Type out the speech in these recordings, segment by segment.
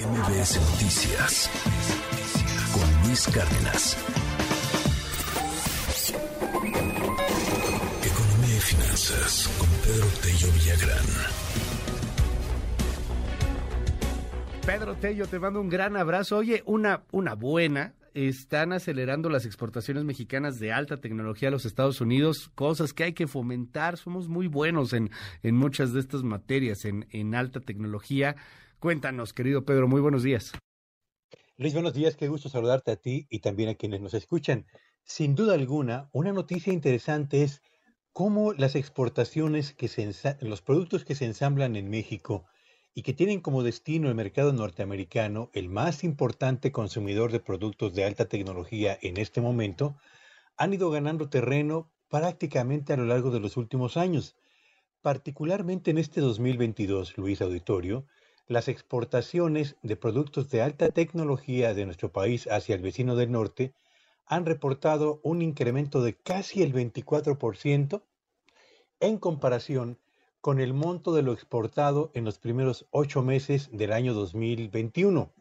MBS Noticias con Luis Cárdenas. Economía y finanzas con Pedro Tello Villagrán. Pedro Tello, te mando un gran abrazo. Oye, una, una buena. Están acelerando las exportaciones mexicanas de alta tecnología a los Estados Unidos, cosas que hay que fomentar. Somos muy buenos en, en muchas de estas materias, en, en alta tecnología. Cuéntanos, querido Pedro, muy buenos días. Luis, buenos días, qué gusto saludarte a ti y también a quienes nos escuchan. Sin duda alguna, una noticia interesante es cómo las exportaciones que se los productos que se ensamblan en México y que tienen como destino el mercado norteamericano, el más importante consumidor de productos de alta tecnología en este momento, han ido ganando terreno prácticamente a lo largo de los últimos años. Particularmente en este 2022, Luis Auditorio, las exportaciones de productos de alta tecnología de nuestro país hacia el vecino del norte han reportado un incremento de casi el 24% en comparación con el monto de lo exportado en los primeros ocho meses del año 2021.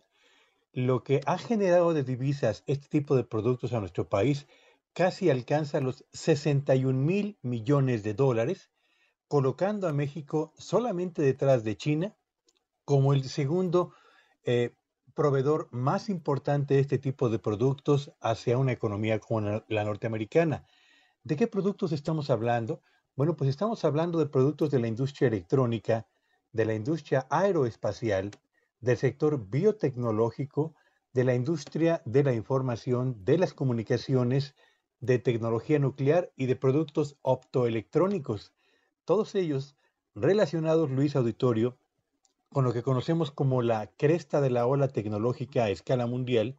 Lo que ha generado de divisas este tipo de productos a nuestro país casi alcanza los 61 mil millones de dólares, colocando a México solamente detrás de China, como el segundo eh, proveedor más importante de este tipo de productos hacia una economía como la norteamericana. ¿De qué productos estamos hablando? Bueno, pues estamos hablando de productos de la industria electrónica, de la industria aeroespacial, del sector biotecnológico, de la industria de la información, de las comunicaciones, de tecnología nuclear y de productos optoelectrónicos. Todos ellos relacionados, Luis Auditorio, con lo que conocemos como la cresta de la ola tecnológica a escala mundial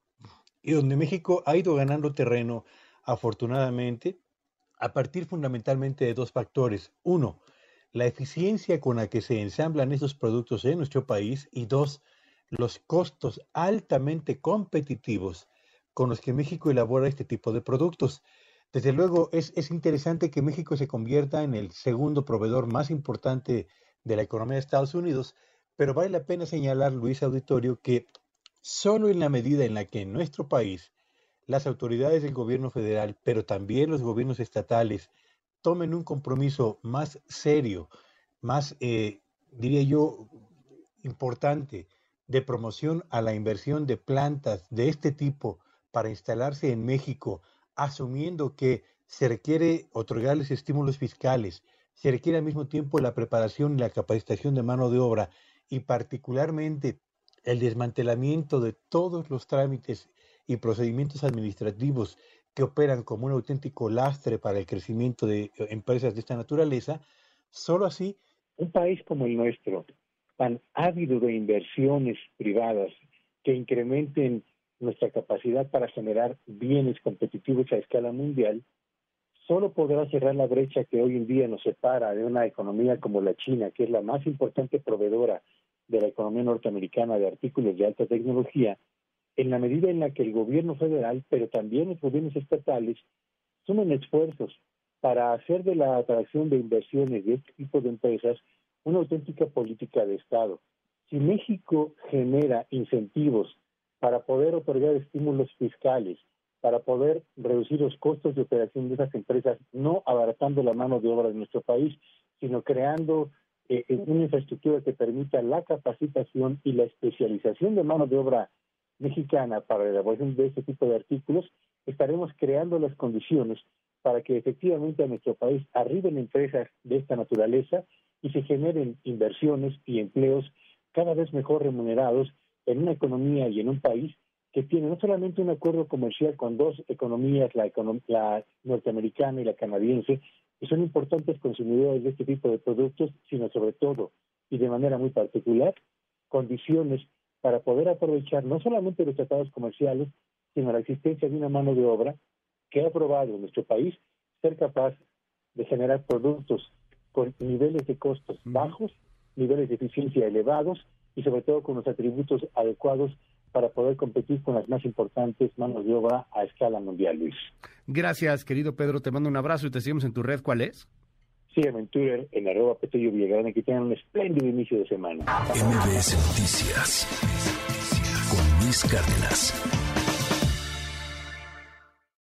y donde México ha ido ganando terreno, afortunadamente, a partir fundamentalmente de dos factores. Uno, la eficiencia con la que se ensamblan esos productos en nuestro país y dos, los costos altamente competitivos con los que México elabora este tipo de productos. Desde luego, es, es interesante que México se convierta en el segundo proveedor más importante de la economía de Estados Unidos, pero vale la pena señalar, Luis Auditorio, que solo en la medida en la que en nuestro país las autoridades del gobierno federal, pero también los gobiernos estatales, tomen un compromiso más serio, más, eh, diría yo, importante de promoción a la inversión de plantas de este tipo para instalarse en México, asumiendo que se requiere otorgarles estímulos fiscales, se requiere al mismo tiempo la preparación y la capacitación de mano de obra y particularmente el desmantelamiento de todos los trámites y procedimientos administrativos que operan como un auténtico lastre para el crecimiento de eh, empresas de esta naturaleza, solo así un país como el nuestro, tan ávido de inversiones privadas que incrementen nuestra capacidad para generar bienes competitivos a escala mundial, solo podrá cerrar la brecha que hoy en día nos separa de una economía como la China, que es la más importante proveedora de la economía norteamericana de artículos de alta tecnología, en la medida en la que el gobierno federal, pero también los gobiernos estatales, sumen esfuerzos para hacer de la atracción de inversiones de este tipo de empresas una auténtica política de Estado. Si México genera incentivos para poder otorgar estímulos fiscales, para poder reducir los costos de operación de esas empresas, no abaratando la mano de obra de nuestro país, sino creando eh, una infraestructura que permita la capacitación y la especialización de mano de obra mexicana para la elaboración de este tipo de artículos, estaremos creando las condiciones para que efectivamente a nuestro país arriben empresas de esta naturaleza y se generen inversiones y empleos cada vez mejor remunerados en una economía y en un país que tiene no solamente un acuerdo comercial con dos economías, la, la norteamericana y la canadiense, que son importantes consumidores de este tipo de productos, sino sobre todo y de manera muy particular, condiciones para poder aprovechar no solamente los tratados comerciales, sino la existencia de una mano de obra que ha probado en nuestro país ser capaz de generar productos con niveles de costos bajos, niveles de eficiencia elevados y sobre todo con los atributos adecuados para poder competir con las más importantes manos de obra a escala mundial, Luis. Gracias, querido Pedro. Te mando un abrazo y te seguimos en tu red. ¿Cuál es? síganme en en arroba Petello Villagrán y que tengan un espléndido inicio de semana. MBS Noticias con Luis Cárdenas.